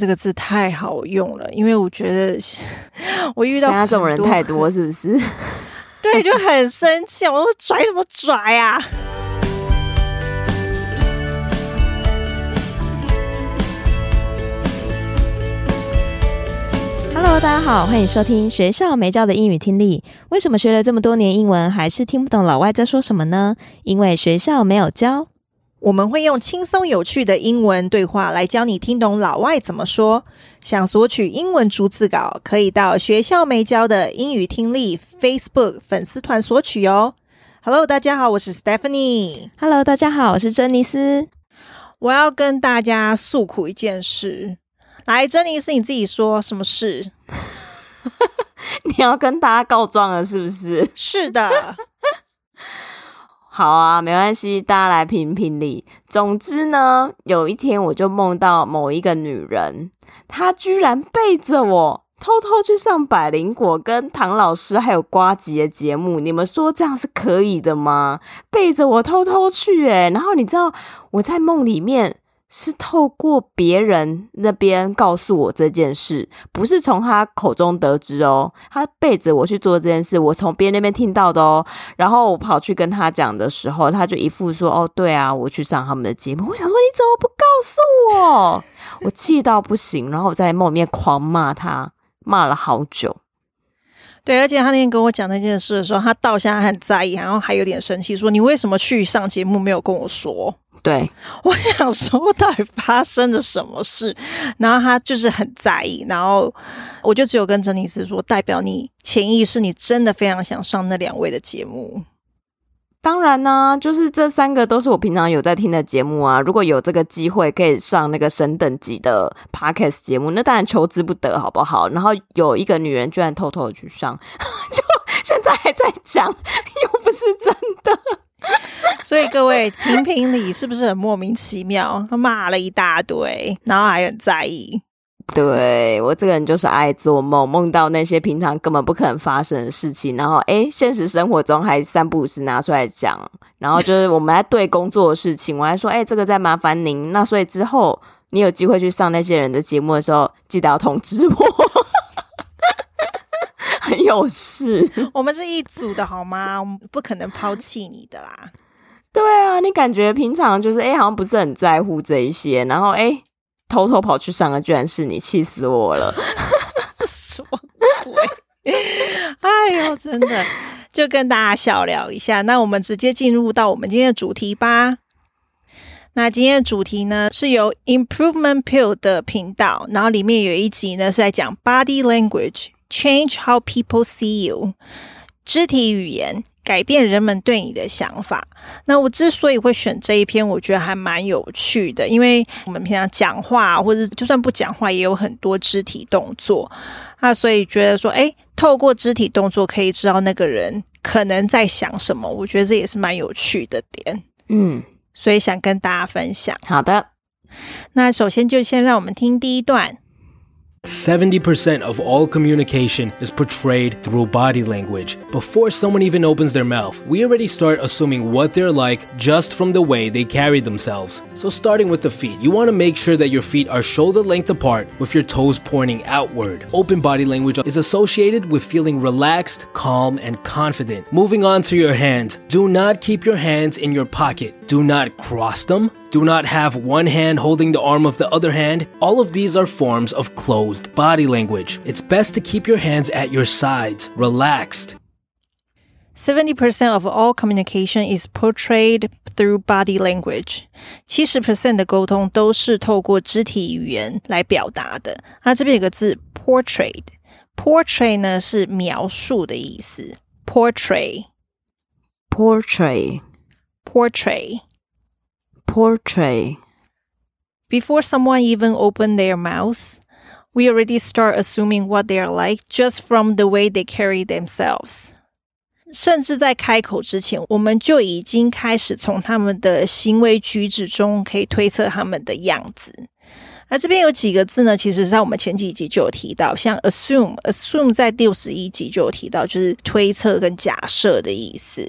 这个字太好用了，因为我觉得我遇到这种人太多，是不是？对，就很生气。我说拽什么拽啊？Hello，大家好，欢迎收听学校没教的英语听力。为什么学了这么多年英文，还是听不懂老外在说什么呢？因为学校没有教。我们会用轻松有趣的英文对话来教你听懂老外怎么说。想索取英文逐字稿，可以到学校没教的英语听力 Facebook 粉丝团索取哦。Hello，大家好，我是 Stephanie。Hello，大家好，我是珍妮斯。我要跟大家诉苦一件事。来，珍妮斯，你自己说什么事？你要跟大家告状了，是不是？是的。好啊，没关系，大家来评评理。总之呢，有一天我就梦到某一个女人，她居然背着我偷偷去上百灵果跟唐老师还有瓜吉的节目。你们说这样是可以的吗？背着我偷偷去，诶，然后你知道我在梦里面。是透过别人那边告诉我这件事，不是从他口中得知哦。他背着我去做这件事，我从别人那边听到的哦。然后我跑去跟他讲的时候，他就一副说：“哦，对啊，我去上他们的节目。”我想说：“你怎么不告诉我？” 我气到不行，然后我在梦里面狂骂他，骂了好久。对，而且他那天跟我讲那件事的时候，他到现在很在意，然后还有点生气，说：“你为什么去上节目没有跟我说？”对，我想说，到底发生了什么事？然后他就是很在意，然后我就只有跟珍妮斯说，代表你潜意识，你真的非常想上那两位的节目。当然呢、啊，就是这三个都是我平常有在听的节目啊。如果有这个机会可以上那个神等级的 podcast 节目，那当然求之不得，好不好？然后有一个女人居然偷偷的去上，就现在还在讲，又不是真的。所以各位评评理，是不是很莫名其妙？他骂了一大堆，然后还很在意。对，我这个人就是爱做梦，梦到那些平常根本不可能发生的事情，然后诶，现实生活中还三不五时拿出来讲。然后就是我们在对工作的事情，我还说诶，这个在麻烦您。那所以之后你有机会去上那些人的节目的时候，记得要通知我。很有事，我们是一组的好吗？我们不可能抛弃你的啦。对啊，你感觉平常就是哎，好像不是很在乎这一些，然后哎，偷偷跑去上的居然是你，气死我了！什么鬼？哎呦，真的，就跟大家小聊一下。那我们直接进入到我们今天的主题吧。那今天的主题呢，是由 Improvement Pill 的频道，然后里面有一集呢是在讲 Body Language。Change how people see you，肢体语言改变人们对你的想法。那我之所以会选这一篇，我觉得还蛮有趣的，因为我们平常讲话或者就算不讲话，也有很多肢体动作啊，所以觉得说，哎，透过肢体动作可以知道那个人可能在想什么。我觉得这也是蛮有趣的点，嗯，所以想跟大家分享。好的，那首先就先让我们听第一段。Seventy percent of all communication is portrayed through body language. Before someone even opens their mouth, we already start assuming what they're like just from the way they carry themselves. So, starting with the feet, you want to make sure that your feet are shoulder length apart with your toes pointing outward. Open body language is associated with feeling relaxed, calm, and confident. Moving on to your hands, do not keep your hands in your pocket. Do not cross them Do not have one hand holding the arm of the other hand. All of these are forms of closed body language. It's best to keep your hands at your sides, relaxed. 70% of all communication is portrayed through body language. 70%的沟通都是透过肢体语言来表达的。它这边有个字 portrayed。portray 呢是描述的意思。portray。 portray。portray。Portray. Before someone even open their mouths, we already start assuming what they are like just from the way they carry themselves. 甚至在开口之前，我们就已经开始从他们的行为举止中可以推测他们的样子。 那这边有几个字呢？其实在我们前几集就有提到，像 assume，assume 在第十一集就有提到，就是推测跟假设的意思。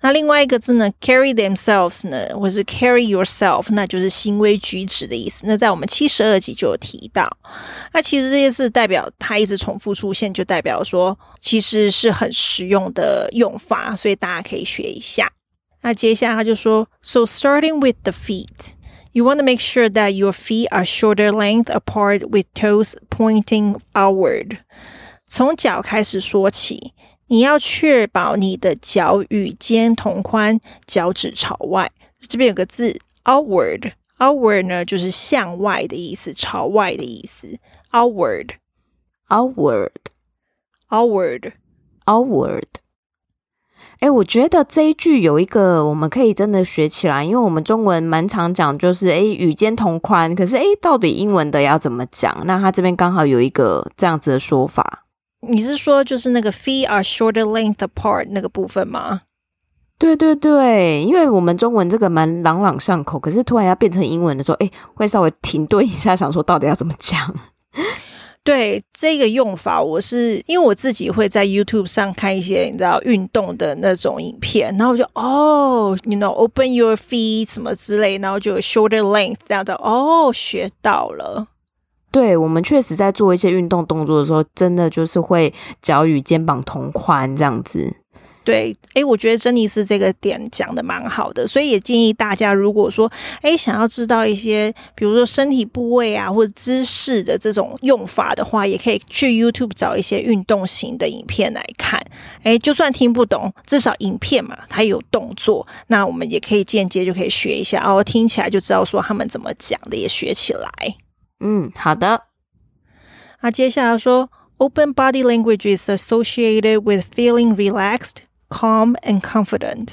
那另外一个字呢，carry themselves 呢，或是 carry yourself，那就是行为举止的意思。那在我们七十二集就有提到。那其实这些字代表它一直重复出现，就代表说其实是很实用的用法，所以大家可以学一下。那接下来他就说，so starting with the feet。You want to make sure that your feet are shoulder length apart with toes pointing outward. 从脚开始说起，你要确保你的脚与肩同宽，脚趾朝外。这边有个字 outward，outward outward 呢就是向外的意思，朝外的意思。outward，outward，outward，outward。 哎，我觉得这一句有一个我们可以真的学起来，因为我们中文蛮常讲，就是哎与肩同宽。可是哎，到底英文的要怎么讲？那他这边刚好有一个这样子的说法。你是说就是那个 feet are shoulder length apart 那个部分吗？对对对，因为我们中文这个蛮朗朗上口，可是突然要变成英文的时候，哎，会稍微停顿一下，想说到底要怎么讲。对这个用法，我是因为我自己会在 YouTube 上看一些你知道运动的那种影片，然后我就哦，you know，open your feet 什么之类，然后就 shoulder length 这样的哦，学到了。对，我们确实在做一些运动动作的时候，真的就是会脚与肩膀同宽这样子。对，哎，我觉得珍妮斯这个点讲的蛮好的，所以也建议大家，如果说，哎，想要知道一些，比如说身体部位啊或者姿势的这种用法的话，也可以去 YouTube 找一些运动型的影片来看。哎，就算听不懂，至少影片嘛，它有动作，那我们也可以间接就可以学一下哦，听起来就知道说他们怎么讲的，也学起来。嗯，好的。那接下来说，Open body language is associated with feeling relaxed。Calm and confident，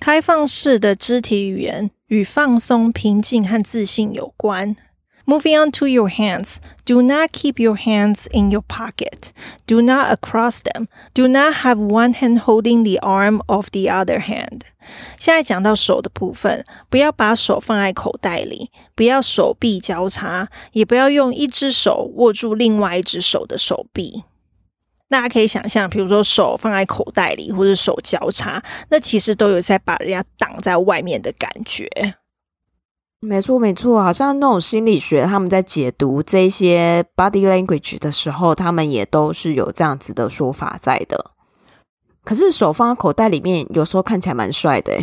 开放式的肢体语言与放松、平静和自信有关。Moving on to your hands, do not keep your hands in your pocket. Do not across them. Do not have one hand holding the arm of the other hand. 现在讲到手的部分，不要把手放在口袋里，不要手臂交叉，也不要用一只手握住另外一只手的手臂。 大家可以想象，比如说手放在口袋里，或者手交叉，那其实都有在把人家挡在外面的感觉。没错，没错，好像那种心理学，他们在解读这些 body language 的时候，他们也都是有这样子的说法在的。可是手放在口袋里面，有时候看起来蛮帅的，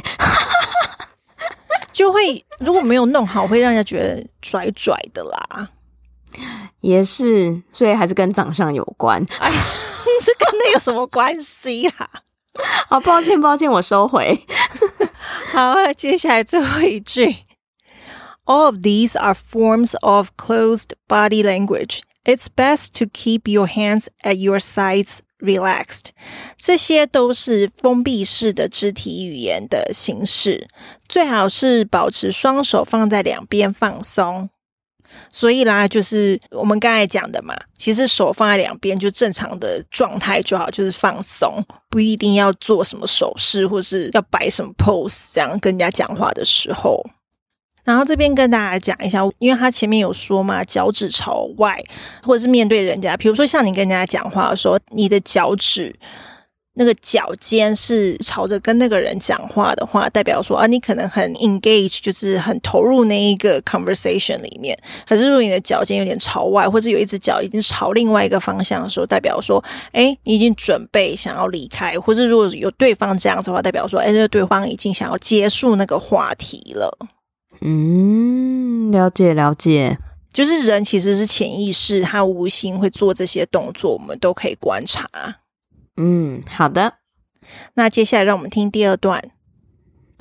就会如果没有弄好，会让人家觉得拽拽的啦。也是，所以还是跟长相有关。哎呀。是跟那有什么关系啊？好，抱歉，抱歉，我收回。好，接下来最后一句。All of these are forms of closed body language. It's best to keep your hands at your sides relaxed. 这些都是封闭式的肢体语言的形式，最好是保持双手放在两边放松。所以啦，就是我们刚才讲的嘛，其实手放在两边就正常的状态就好，就是放松，不一定要做什么手势或是要摆什么 pose，这样跟人家讲话的时候。然后这边跟大家讲一下，因为他前面有说嘛，脚趾朝外，或者是面对人家，比如说像你跟人家讲话的时候，你的脚趾。那个脚尖是朝着跟那个人讲话的话，代表说啊，你可能很 engage，就是很投入那一个 conversation 里面。可是如果你的脚尖有点朝外，或者有一只脚已经朝另外一个方向的时候，代表说，哎，你已经准备想要离开。或者如果有对方这样子的话，代表说，哎，这个对方已经想要结束那个话题了。嗯，了解了解，就是人其实是潜意识，他无心会做这些动作，我们都可以观察。嗯，好的。那接下来让我们听第二段。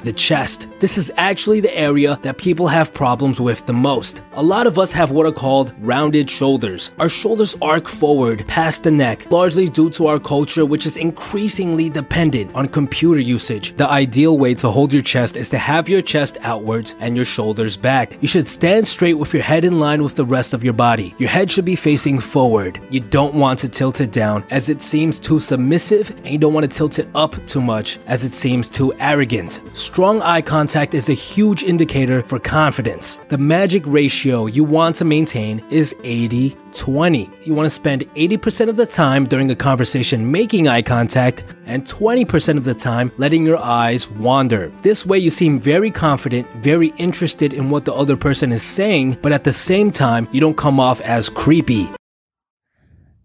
The chest. This is actually the area that people have problems with the most. A lot of us have what are called rounded shoulders. Our shoulders arc forward past the neck, largely due to our culture, which is increasingly dependent on computer usage. The ideal way to hold your chest is to have your chest outwards and your shoulders back. You should stand straight with your head in line with the rest of your body. Your head should be facing forward. You don't want to tilt it down as it seems too submissive, and you don't want to tilt it up too much as it seems too arrogant Strong eye contact is a huge indicator for confidence. The magic ratio you want to maintain is 80 20. You want to spend 80% of the time during a conversation making eye contact and 20% of the time letting your eyes wander. This way, you seem very confident, very interested in what the other person is saying, but at the same time, you don't come off as creepy.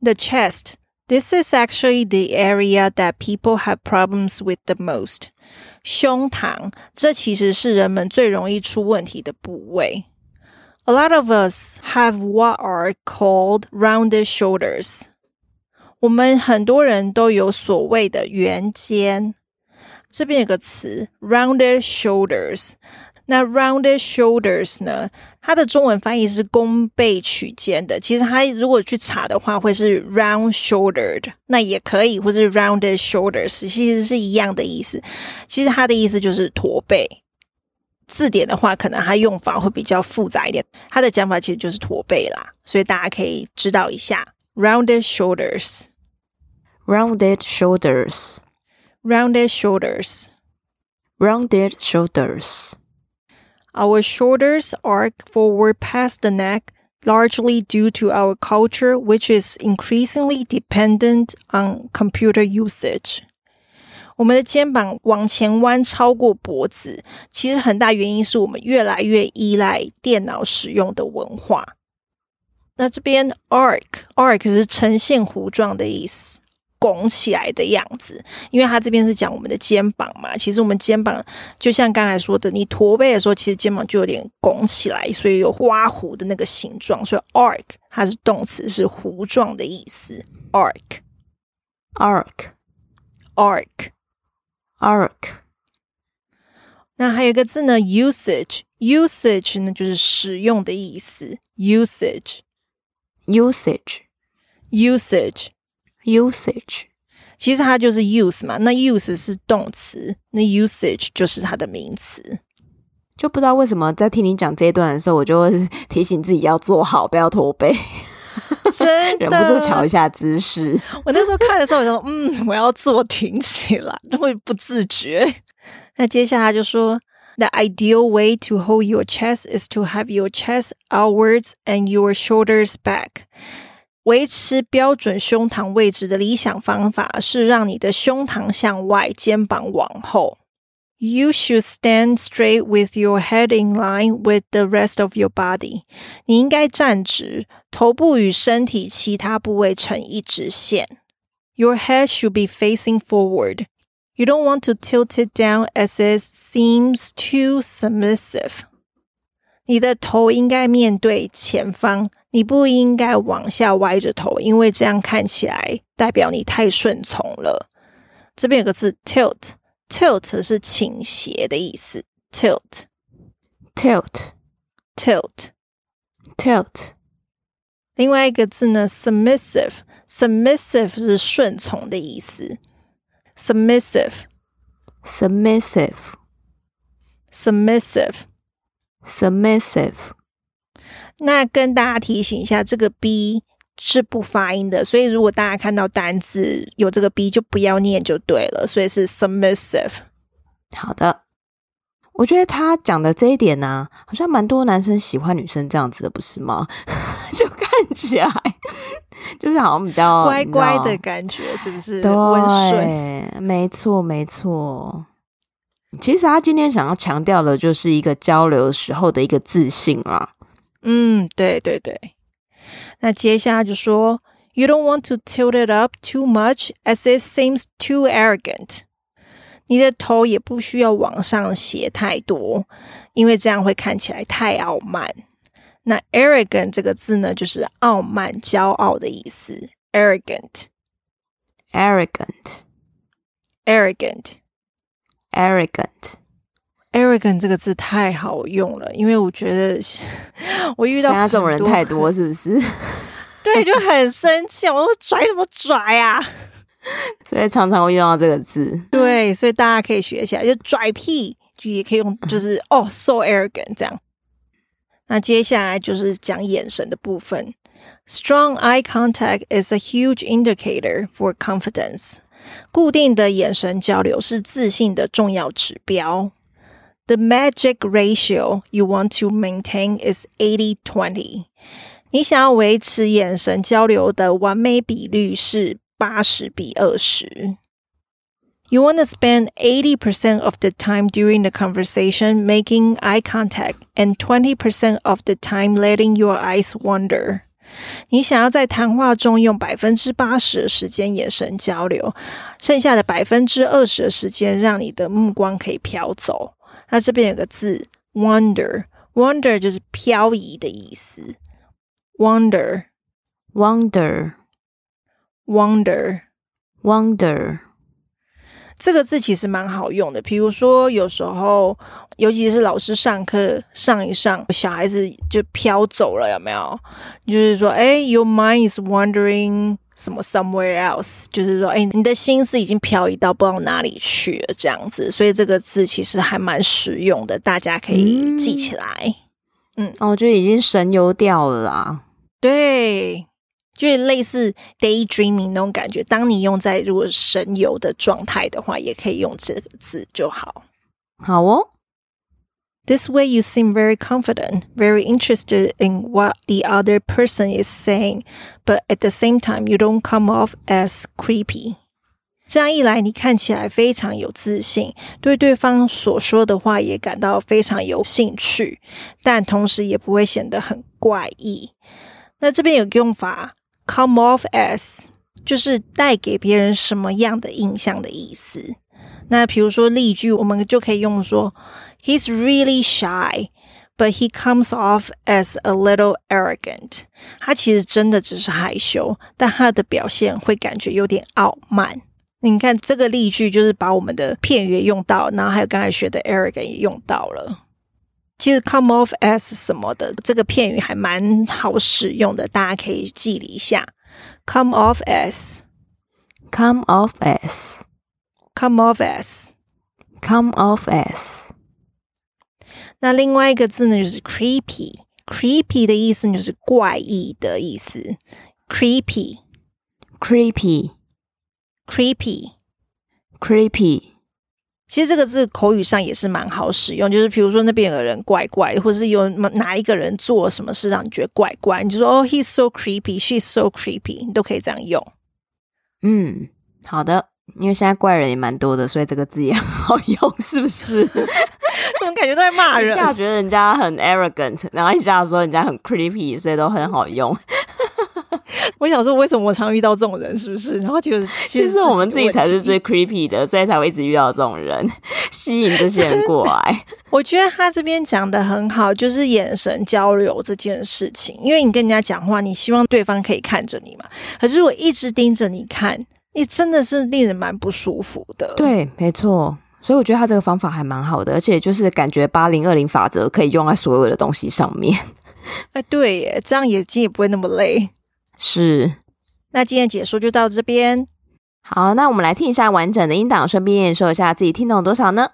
The chest. This is actually the area that people have problems with the most. 胸膛，这其实是人们最容易出问题的部位。A lot of us have what are called rounded shoulders。我们很多人都有所谓的圆肩。这边有个词，rounded shoulders。那 rounded shoulders 呢？它的中文翻译是弓背曲肩的。其实它如果去查的话，会是 round shouldered，那也可以，或是 rounded shoulders，其实是一样的意思。其实它的意思就是驼背。字典的话，可能它用法会比较复杂一点。它的讲法其实就是驼背啦，所以大家可以知道一下 rounded shoulders，rounded shoulders，rounded shoulders，rounded shoulders。Our shoulders arc forward past the neck, largely due to our culture, which is increasingly dependent on computer usage. 我们的肩膀往前弯超过脖子，其实很大原因是我们越来越依赖电脑使用的文化。那这边 arc，arc 是呈现弧状的意思。 拱起来的样子，因为他这边是讲我们的肩膀嘛。其实我们肩膀就像刚才说的，你驼背的时候，其实肩膀就有点拱起来，所以有刮弧的那个形状。所以 arc 它是动词，是弧状的意思。arc，arc，arc，arc。那还有一个字呢，usage，usage 呢就是使用的意思。usage，usage，usage。Usage，其实它就是 use 嘛，那 use 是动词，那 usage 就是它的名词。就不知道为什么在听你讲这一段的时候，我就会提醒自己要做好，不要驼背，真的忍不住瞧一下姿势。我那时候看的时候，我就说，嗯，我要坐挺起来，会不自觉。那接下来就说，The ideal way to hold your chest is to have your chest outwards and your shoulders back。维持标准胸膛位置的理想方法是让你的胸膛向外，肩膀往后。You should stand straight with your head in line with the rest of your body。你应该站直，头部与身体其他部位成一直线。Your head should be facing forward. You don't want to tilt it down as it seems too submissive。你的头应该面对前方。 你不应该往下歪着头，因为这样看起来代表你太顺从了。这边有个字 tilt，tilt 是倾斜的意思。tilt，tilt，tilt，tilt。另外一个字呢，submissive，submissive 是顺从的意思。submissive，submissive，submissive，submissive。那跟大家提醒一下，这个 b 是不发音的，所以如果大家看到单字有这个 b，就不要念就对了。所以是 submissive。好的，我觉得他讲的这一点呢、啊，好像蛮多男生喜欢女生这样子的，不是吗？就看起来就是好像比较乖乖的感觉，是不是？对。没错，没错。其实他今天想要强调的，就是一个交流时候的一个自信啦。嗯，对对对。那接下来就说，You don't want to tilt it up too much as it seems too arrogant。你的头也不需要往上斜太多，因为这样会看起来太傲慢。那 arrogant 这个字呢，就是傲慢、骄傲的意思。arrogant，arrogant，arrogant。Arrogant 这个字太好用了，因为我觉得我遇到现在这种人太多，是不是？对，就很生气。我说拽什么拽啊？所以常常会用到这个字。对，所以大家可以学起来，就拽屁就也可以用，就是哦，so arrogant 这样。那接下来就是讲眼神的部分。Strong eye contact is a huge indicator for confidence。固定的眼神交流是自信的重要指标。The magic ratio you want to maintain is 80-20. 你想要维持眼神交流的完美比率是八十比二十。You want to spend 80% of the time during the conversation making eye contact and 20% of the time letting your eyes wander. 你想要在谈话中用百分之八十的时间眼神交流，剩下的百分之二十的时间让你的目光可以飘走。 那这边有个字 wander，wander 就是漂移的意思。wander，wonder，wonder，wonder。这个字其实蛮好用的，比如说有时候，尤其是老师上课上一上，小孩子就飘走了，有没有？就是说，哎，your mind is wandering 什么 somewhere else，就是说，哎，你的心思已经漂移到不知道哪里去了，这样子。所以这个字其实还蛮实用的，大家可以记起来。嗯，哦，就已经神游掉了啦。对。就类似 daydreaming 那种感觉，当你用在如果神游的状态的话，也可以用这个字就好。好哦。This way you seem very confident, very interested in what the other person is saying, but at the same time you don't come off as creepy. 这样一来，你看起来非常有自信，对对方所说的话也感到非常有兴趣，但同时也不会显得很怪异。那这边有个用法。Come off as 就是带给别人什么样的印象的意思。那比如说例句，我们就可以用说 ：He's really shy, but he comes off as a little arrogant。他其实真的只是害羞，但他的表现会感觉有点傲慢。你看这个例句，就是把我们的片语也用到，然后还有刚才学的 arrogant 也用到了。其实 come off as 什么的这个片语还蛮好使用的，大家可以记一下。come off as，come off as，come off as，come off as。 那另外一个字呢，就是 creepy，creepy 的意思就是怪异的意思。creepy，creepy，creepy，creepy。其实这个字口语上也是蛮好使用，就是比如说那边有个人怪怪，或者是有哪一个人做什么事让你觉得怪怪，你就说哦，he's so creepy，she's so creepy，你都可以这样用。嗯，好的，因为现在怪人也蛮多的，所以这个字也很好用，是不是？感觉都在骂人？一下觉得人家很 arrogant，然后一下说人家很 creepy，所以都很好用。我想说，为什么我常遇到这种人？是不是？然后就是，其实我们自己才是最 creepy 的，所以才会一直遇到这种人，吸引这些人过来。我觉得他这边讲的很好，就是眼神交流这件事情。因为你跟人家讲话，你希望对方可以看着你嘛。可是我一直盯着你看，你真的是令人蛮不舒服的。对，没错。所以我觉得他这个方法还蛮好的，而且就是感觉八零二零法则可以用在所有的东西上面。哎，对耶，这样眼睛也不会那么累。是，那今天解说就到这边。好，那我们来听一下完整的音档，顺便验收一下自己听懂多少呢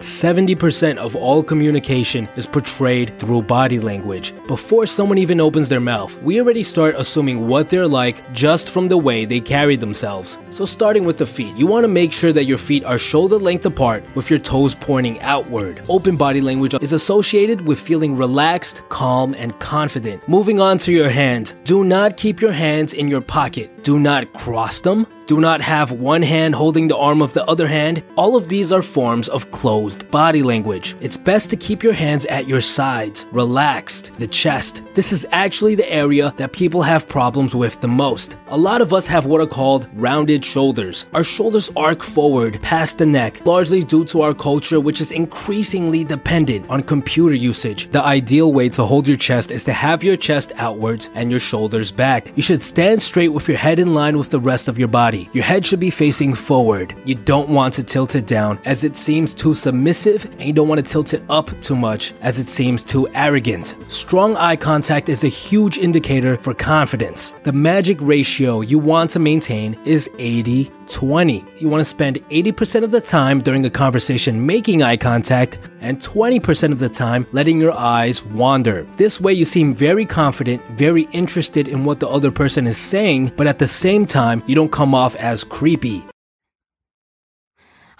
？70% of all communication is portrayed through body language. Before someone even opens their mouth, we already start assuming what they're like just from the way they carry themselves. So, starting with the feet, you want to make sure that your feet are shoulder length apart with your toes pointing outward. Open body language is associated with feeling relaxed, calm, and confident. Moving on to your hands, do not keep your hands in your pocket. Do not cross them do not have one hand holding the arm of the other hand. All of these are forms of closed body language. It's best to keep your hands at your sides, relaxed, the chest. This is actually the area that people have problems with the most. A lot of us have what are called rounded shoulders. Our shoulders arc forward past the neck, largely due to our culture, which is increasingly dependent on computer usage. The ideal way to hold your chest is to have your chest outwards and your shoulders back. You should stand straight with your head in line with the rest of your body. Your head should be facing forward. You don't want to tilt it down as it seems too submissive, and you don't want to tilt it up too much as it seems too arrogant. Strong eye contact is a huge indicator for confidence. The magic ratio you want to maintain is 80 20. You want to spend 80% of the time during a conversation making eye contact and 20% of the time letting your eyes wander. This way, you seem very confident, very interested in what the other person is saying, but at the same time, you don't come off as creepy.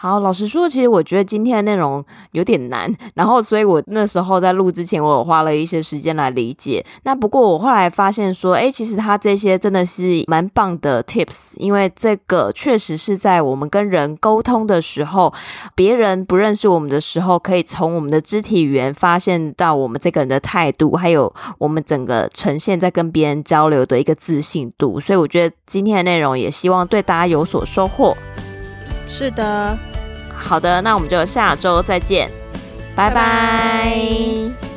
好，老实说，其实我觉得今天的内容有点难，然后所以我那时候在录之前，我有花了一些时间来理解。那不过我后来发现说，哎，其实他这些真的是蛮棒的 tips，因为这个确实是在我们跟人沟通的时候，别人不认识我们的时候，可以从我们的肢体语言发现到我们这个人的态度，还有我们整个呈现在跟别人交流的一个自信度。所以我觉得今天的内容也希望对大家有所收获。是的。好的，那我们就下周再见，拜拜。